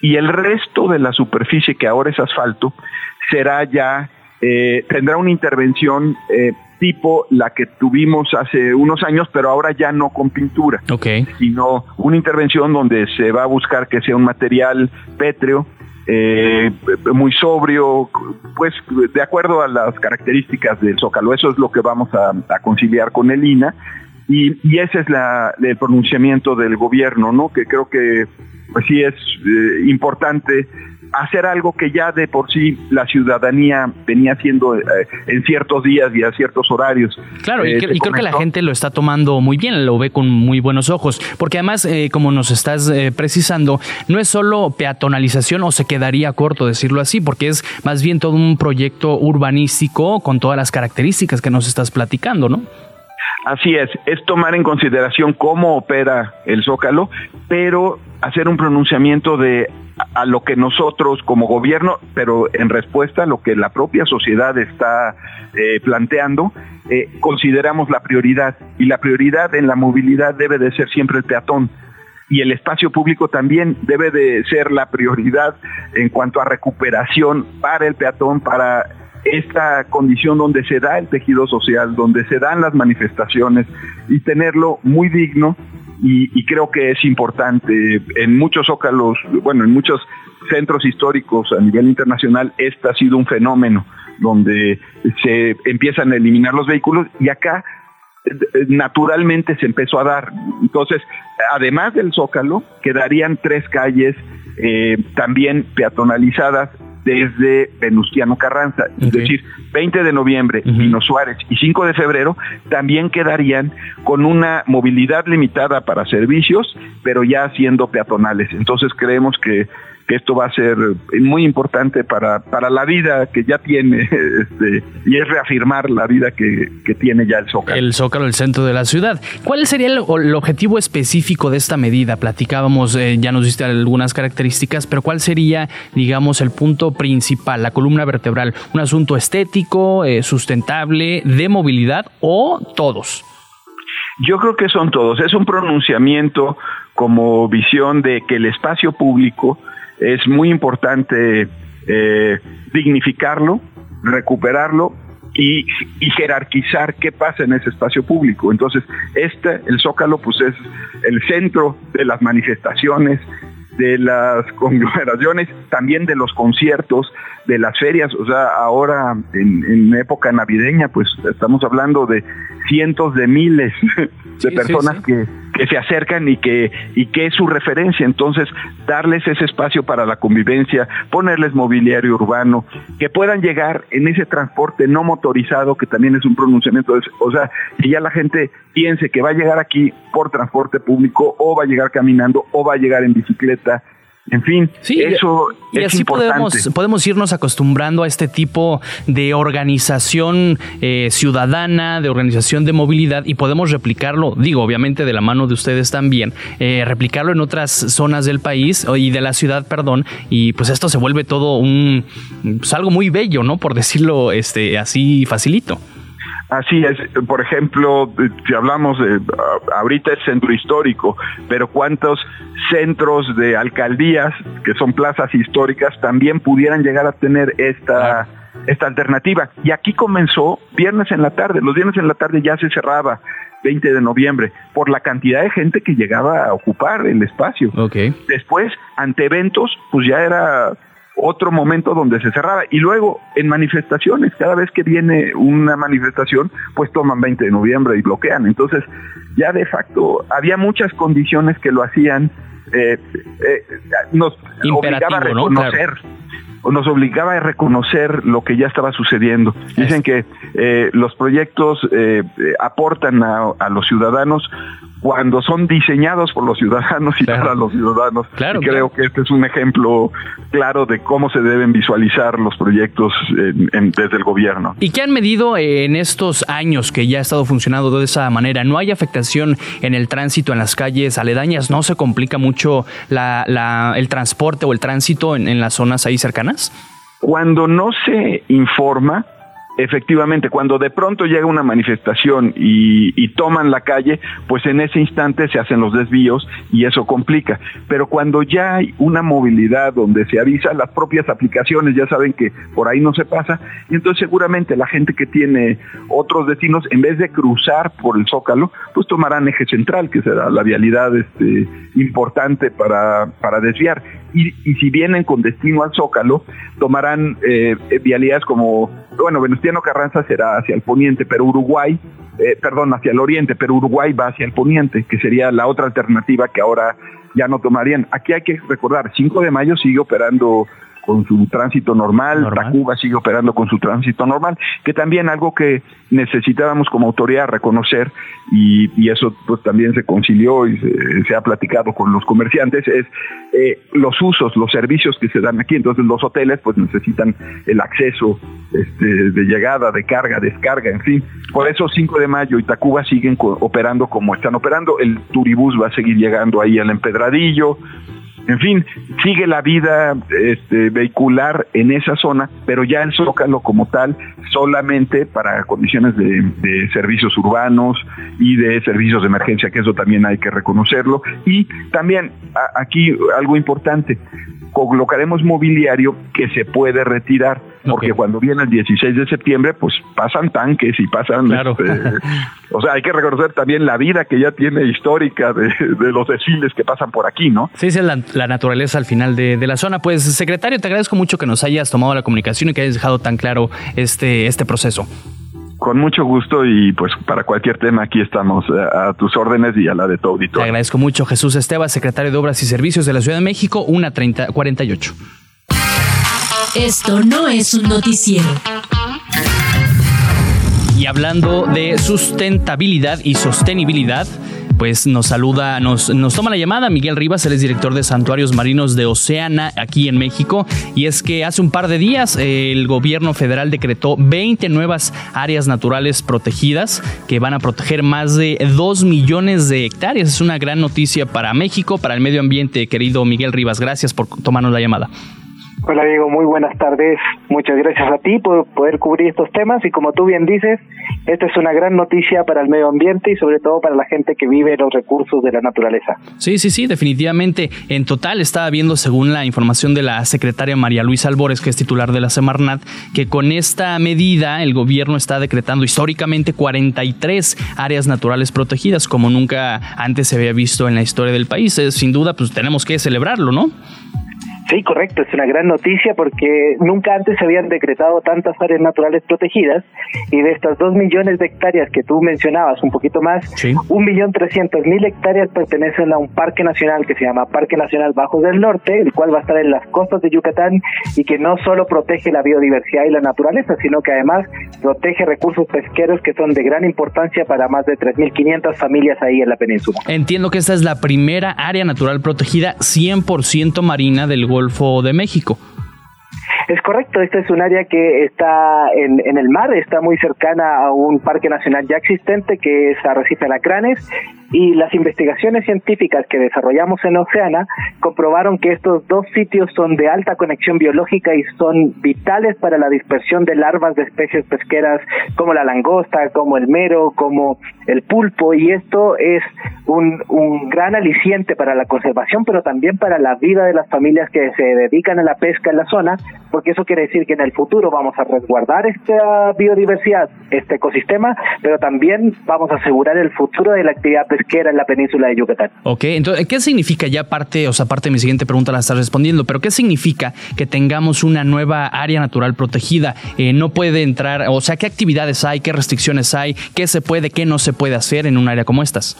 y el resto de la superficie que ahora es asfalto será ya, eh, tendrá una intervención eh, tipo la que tuvimos hace unos años, pero ahora ya no con pintura, sino una intervención donde se va a buscar que sea un material pétreo, eh, muy sobrio, pues de acuerdo a las características del zócalo. Eso es lo que vamos a, conciliar con el INA y, y ese es la, el pronunciamiento del gobierno, ¿no? Que creo que pues sí es eh, importante hacer algo que ya de por sí la ciudadanía venía haciendo eh, en ciertos días y a ciertos horarios. Claro, y, eh, creo que la gente lo está tomando muy bien, lo ve con muy buenos ojos, porque además, eh, como nos estás precisando, no es solo peatonalización o se quedaría corto decirlo así, porque es más bien todo un proyecto urbanístico con todas las características que nos estás platicando, ¿no? Así es, es tomar en consideración cómo opera el Zócalo, pero hacer un pronunciamiento de a lo que nosotros como gobierno, pero en respuesta a lo que la propia sociedad está eh, planteando, eh, consideramos la prioridad. Y la prioridad en la movilidad debe de ser siempre el peatón. y el espacio público también debe de ser la prioridad en cuanto a recuperación para el peatón, para esta condición donde se da el tejido social, donde se dan las manifestaciones y tenerlo muy digno y, creo que es importante. En muchos zócalos, bueno, en muchos centros históricos a nivel internacional, este ha sido un fenómeno donde se empiezan a eliminar los vehículos y acá eh, naturalmente se empezó a dar. Entonces, además del Zócalo, quedarían tres calles eh, también peatonalizadas desde Venustiano Carranza, es decir, 20 de noviembre, uh Suárez y 5 de febrero también quedarían con una movilidad limitada para servicios, pero ya siendo peatonales. Entonces creemos que que esto va a ser muy importante para, para la vida que ya tiene [laughs] este, y es reafirmar la vida que, tiene ya el Zócalo. El Zócalo, el centro de la ciudad. ¿Cuál sería el, objetivo específico de esta medida? Platicábamos, eh, ya nos diste algunas características, pero ¿cuál sería, digamos, el punto principal, la columna vertebral? ¿Un asunto estético, eh, sustentable, de movilidad o todos? Yo creo que son todos. Es un pronunciamiento como visión de que el espacio público es muy importante eh, dignificarlo, recuperarlo y, jerarquizar qué pasa en ese espacio público. Entonces, este, el Zócalo, pues es el centro de las manifestaciones, de las [laughs] conglomeraciones, también de los conciertos, de las ferias, o sea, ahora en, en época navideña, pues estamos hablando de cientos de miles de personas Que, que se acercan y que, y que es su referencia. Entonces, darles ese espacio para la convivencia, ponerles mobiliario urbano, que puedan llegar en ese transporte no motorizado, que también es un pronunciamiento, o sea, que ya la gente piense que va a llegar aquí por transporte público o va a llegar caminando o va a llegar en bicicleta en fin, eso y así podemos podemos irnos acostumbrando a este tipo de organización eh, ciudadana, de organización de movilidad y podemos replicarlo, digo, obviamente de la mano de ustedes también, eh, replicarlo en otras zonas del país y de la ciudad, perdón, y pues esto se vuelve todo un pues algo muy bello, ¿no? Por decirlo este así facilito. Así es, por ejemplo, si hablamos de, ahorita es centro histórico, pero cuántos centros de alcaldías, que son plazas históricas, también pudieran llegar a tener esta, esta alternativa. Y aquí comenzó viernes en la tarde, los viernes en la tarde ya se cerraba, 20 de noviembre, por la cantidad de gente que llegaba a ocupar el espacio. Después, ante eventos, pues ya era otro momento donde se cerraba. Y luego, en manifestaciones, cada vez que viene una manifestación, pues toman 20 de noviembre y bloquean. Entonces, ya de facto, había muchas condiciones que lo hacían, eh, eh, nos obligaba a reconocer. nos obligaba a reconocer lo que ya estaba sucediendo. Dicen que eh, los proyectos aportan a, a, los ciudadanos cuando son diseñados por los ciudadanos y para los ciudadanos. Claro, y creo que este es un ejemplo claro de cómo se deben visualizar los proyectos desde el gobierno. ¿Y qué han medido en estos años que ya ha estado funcionando de esa manera? ¿No hay afectación en el tránsito en las calles aledañas? ¿No se complica mucho la, el transporte o el tránsito en las zonas ahí cercanas? Cuando no se informa, efectivamente, cuando de pronto llega una manifestación y, toman la calle, pues en ese instante se hacen los desvíos y eso complica. Pero cuando ya hay una movilidad donde se avisa, las propias aplicaciones ya saben que por ahí no se pasa, y entonces seguramente la gente que tiene otros destinos, en vez de cruzar por el Zócalo, pues tomarán eje central, que será la vialidad este, importante para, para desviar. Y, si vienen con destino al Zócalo, tomarán eh, vialidades como, bueno, Venustiano Carranza será hacia el poniente, pero Uruguay, eh, perdón, hacia el oriente, pero Uruguay va hacia el poniente, que sería la otra alternativa que ahora ya no tomarían. Aquí hay que recordar, 5 de mayo sigue operando con su tránsito normal, Tacuba sigue operando con su tránsito normal, que también algo que necesitábamos como autoridad reconocer y, eso pues también se concilió y se, ha platicado con los comerciantes es eh, los usos, los servicios que se dan aquí. Entonces los hoteles pues necesitan el acceso este, de llegada, de carga, descarga, en fin. Por eso 5 de mayo y Tacuba siguen operando como están operando. El turibús va a seguir llegando ahí al empedradillo en fin, sigue la vida este, vehicular en esa zona, pero ya el Zócalo como tal solamente para condiciones de, de servicios urbanos y de servicios de emergencia, que eso también hay que reconocerlo. Y también aquí algo importante, colocaremos mobiliario que se puede retirar, porque cuando viene el 16 de septiembre, pues pasan tanques y pasan... Este, [laughs] o sea, hay que reconocer también la vida que ya tiene histórica de, los desfiles que pasan por aquí, ¿no? Sí, es la, naturaleza al final de, de, la zona. Pues, secretario, te agradezco mucho que nos hayas tomado la comunicación y que hayas dejado tan claro este, este proceso. Con mucho gusto y pues para cualquier tema aquí estamos eh, a, tus órdenes y a la de tu auditorio. Te agradezco mucho Jesús Esteba, secretario de Obras y Servicios de la Ciudad de México, 1.3048. Esto no es un noticiero. Y hablando de sustentabilidad y sostenibilidad, pues nos saluda, nos, nos toma la llamada Miguel Rivas, él es director de Santuarios Marinos de Oceana aquí en México. Y es que hace un par de días el gobierno federal decretó 20 nuevas áreas naturales protegidas que van a proteger más de 2 millones de hectáreas. Es una gran noticia para México, para el medio ambiente, querido Miguel Rivas. Gracias por tomarnos la llamada. Hola Diego, muy buenas tardes. Muchas gracias a ti por poder cubrir estos temas y como tú bien dices, esta es una gran noticia para el medio ambiente y sobre todo para la gente que vive los recursos de la naturaleza. Sí, sí, sí, definitivamente. En total estaba viendo, según la información de la secretaria María Luisa Albores, que es titular de la Semarnat, que con esta medida el gobierno está decretando históricamente 43 áreas naturales protegidas, como nunca antes se había visto en la historia del país. sin duda, pues tenemos que celebrarlo, ¿no? Sí, correcto, es una gran noticia porque nunca antes se habían decretado tantas áreas naturales protegidas y de estas dos millones de hectáreas que tú mencionabas, un poquito más, un millón trescientos mil hectáreas pertenecen a un parque nacional que se llama Parque Nacional Bajos del Norte, el cual va a estar en las costas de Yucatán y que no solo protege la biodiversidad y la naturaleza, sino que además protege recursos pesqueros que son de gran importancia para más de 3.500 familias ahí en la península. Entiendo que esta es la primera área natural protegida 100% marina del Golfo de México. Es correcto, esta es un área que está en, el mar, está muy cercana a un parque nacional ya existente que es Arrecife Alacranes y las investigaciones científicas que desarrollamos en Oceana comprobaron que estos dos sitios son de alta conexión biológica y son vitales para la dispersión de larvas de especies pesqueras como la langosta, como el mero, como el pulpo. Y esto es un, gran aliciente para la conservación pero también para la vida de las familias que se dedican a la pesca en la zona porque eso quiere decir que en el futuro vamos a resguardar esta biodiversidad, este ecosistema, pero también vamos a asegurar el futuro de la actividad pesquera en la península de Yucatán. Ok, entonces, ¿qué significa ya parte, o sea, parte de mi siguiente pregunta la estás respondiendo, pero qué significa que tengamos una nueva área natural protegida? Eh, no puede entrar, o sea, ¿qué actividades hay, qué restricciones hay, qué se puede, qué no se puede hacer en un área como estas?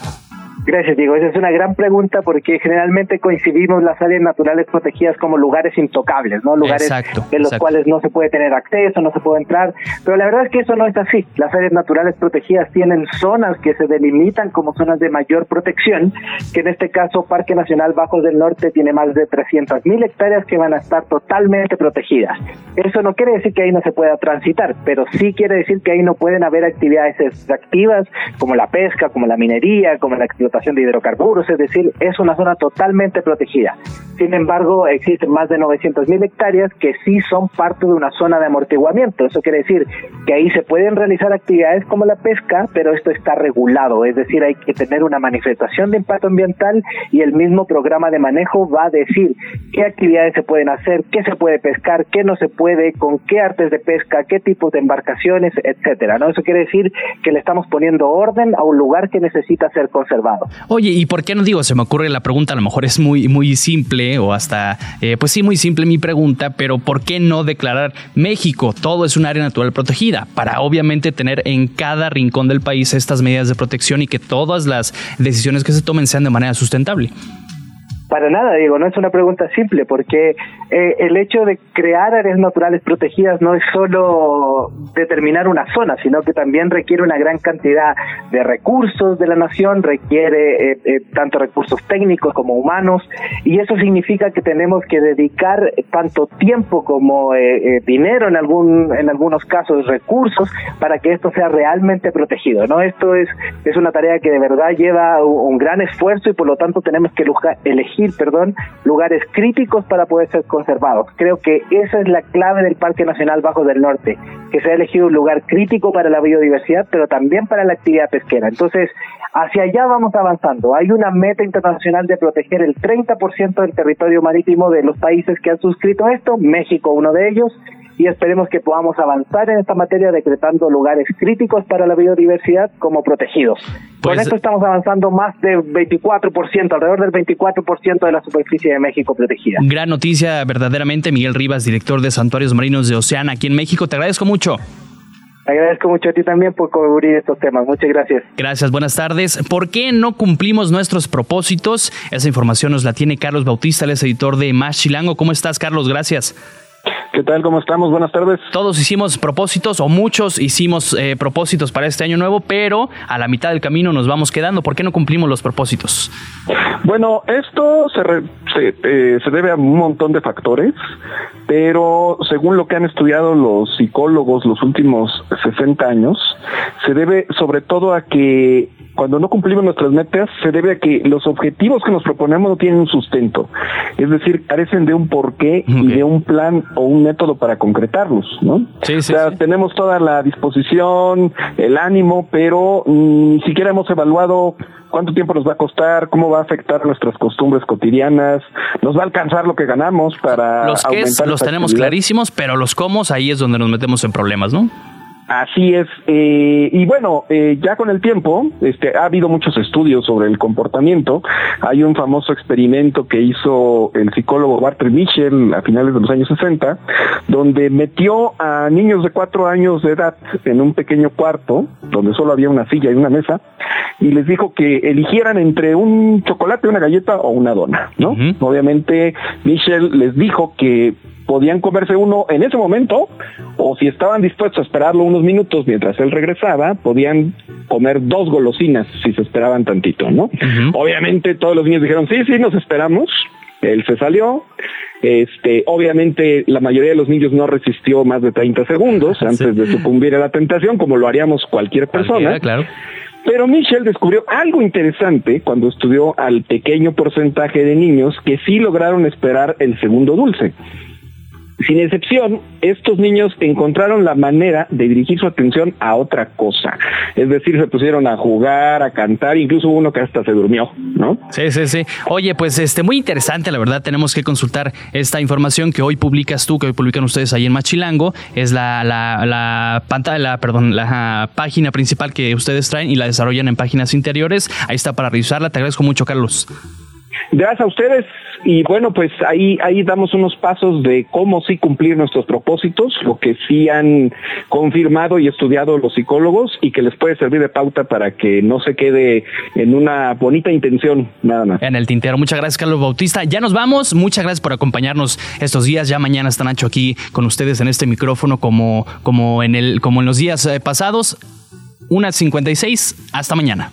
Gracias, Diego. Esa es una gran pregunta porque generalmente coincidimos las áreas naturales protegidas como lugares intocables, ¿no? Lugares en los cuales no se puede tener acceso, no se puede entrar. Pero la verdad es que eso no es así. Las áreas naturales protegidas tienen zonas que se delimitan como zonas de mayor protección, que en este caso Parque Nacional Bajos del Norte tiene más de 300 mil hectáreas que van a estar totalmente protegidas. Eso no quiere decir que ahí no se pueda transitar, pero sí quiere decir que ahí no pueden haber actividades extractivas como la pesca, como la minería, como la explotación de hidrocarburos, es decir, es una zona totalmente protegida. Sin embargo, existen más de 900 mil hectáreas que sí son parte de una zona de amortiguamiento. Eso quiere decir que ahí se pueden realizar actividades como la pesca, pero esto está regulado, es decir, hay que tener una manifestación de impacto ambiental y el mismo programa de manejo va a decir qué actividades se pueden hacer, qué se puede pescar, qué no se puede, con qué artes de pesca, qué tipos de embarcaciones, etcétera. ¿no? Eso quiere decir que le estamos poniendo orden a un lugar que necesita ser conservado. Oye, ¿y por qué no digo? Se me ocurre la pregunta, a lo mejor es muy, muy simple o hasta, eh, pues sí, muy simple mi pregunta, pero ¿por qué no declarar México? Todo es un área natural protegida para obviamente tener en cada rincón del país estas medidas de protección y que todas las decisiones que se tomen sean de manera sustentable. Para nada, Diego, no es una pregunta simple, porque eh, el hecho de crear áreas naturales protegidas no es solo determinar una zona, sino que también requiere una gran cantidad de recursos de la nación, requiere eh, eh, tanto recursos técnicos como humanos, y eso significa que tenemos que dedicar tanto tiempo como dinero en algún en algunos casos recursos para que esto sea realmente protegido. No, esto es es una tarea que de verdad lleva un gran esfuerzo y por lo tanto tenemos que elegir perdón, lugares críticos para poder ser conservados. Creo que esa es la clave del Parque Nacional Bajo del Norte, que se ha elegido un lugar crítico para la biodiversidad, pero también para la actividad pesquera. Entonces, hacia allá vamos avanzando. Hay una meta internacional de proteger el 30% del territorio marítimo de los países que han suscrito esto, México uno de ellos, y esperemos que podamos avanzar en esta materia decretando lugares críticos para la biodiversidad como protegidos. Con pues, esto estamos avanzando más de 24%, alrededor del 24% de la superficie de México protegida. Gran noticia, verdaderamente. Miguel Rivas, director de Santuarios Marinos de Oceana, aquí en México. Te agradezco mucho. agradezco mucho a ti también por cubrir estos temas. Muchas gracias. Gracias, buenas tardes. ¿Por qué no cumplimos nuestros propósitos? Esa información nos la tiene Carlos Bautista, el es editor de Más Chilango. ¿Cómo estás, Carlos? Gracias. ¿Qué tal? ¿Cómo estamos? Buenas tardes. Todos hicimos propósitos, o muchos hicimos eh, propósitos para este año nuevo, pero a la mitad del camino nos vamos quedando. ¿Por qué no cumplimos los propósitos? Bueno, esto se, eh, se, debe a un montón de factores, pero según lo que han estudiado los psicólogos los últimos 60 años, se debe sobre todo a que cuando no cumplimos nuestras metas se debe a que los objetivos que nos proponemos no tienen un sustento, es decir, carecen de un porqué y de un plan o un método para concretarlos, ¿no? Sí, sí, o sea, tenemos toda la disposición, el ánimo, pero ni siquiera hemos evaluado cuánto tiempo nos va a costar, cómo va a afectar nuestras costumbres cotidianas, nos va a alcanzar lo que ganamos para los que los tenemos clarísimos, pero los cómo ahí es donde nos metemos en problemas, ¿no? Así es, eh, y bueno, eh, ya con el tiempo, este, ha habido muchos estudios sobre el comportamiento. Hay un famoso experimento que hizo el psicólogo Walter Michel a finales de los años 60, donde metió a niños de cuatro años de edad en un pequeño cuarto, donde solo había una silla y una mesa, y les dijo que eligieran entre un chocolate, una galleta o una dona, ¿no? Obviamente, Michel les dijo que podían comerse uno en ese momento o si estaban dispuestos a esperarlo unos minutos mientras él regresaba, podían comer dos golosinas si se esperaban tantito, ¿no? Obviamente todos los niños dijeron, sí, sí, nos esperamos. Él se salió. Este, obviamente la mayoría de los niños no resistió más de 30 segundos antes de sucumbir a la tentación, como lo haríamos cualquier persona. claro. Pero Michelle descubrió algo interesante cuando estudió al pequeño porcentaje de niños que sí lograron esperar el segundo dulce. Sin excepción, estos niños encontraron la manera de dirigir su atención a otra cosa. Es decir, se pusieron a jugar, a cantar, incluso uno que hasta se durmió, ¿no? Sí, sí, sí. Oye, pues este muy interesante, la verdad, tenemos que consultar esta información que hoy publicas tú, que hoy publican ustedes ahí en Machilango. Es la, la, la pantalla, perdón, la página principal que ustedes traen y la desarrollan en páginas interiores. Ahí está para revisarla. Te agradezco mucho, Carlos. Gracias a ustedes y bueno, pues ahí ahí damos unos pasos de cómo sí cumplir nuestros propósitos, lo que sí han confirmado y estudiado los psicólogos y que les puede servir de pauta para que no se quede en una bonita intención nada más. En el tintero. Muchas gracias, Carlos Bautista. Ya nos vamos. Muchas gracias por acompañarnos estos días. Ya mañana está Nacho aquí con ustedes en este micrófono como como en el como en los días eh, pasados. Una 56. Hasta mañana.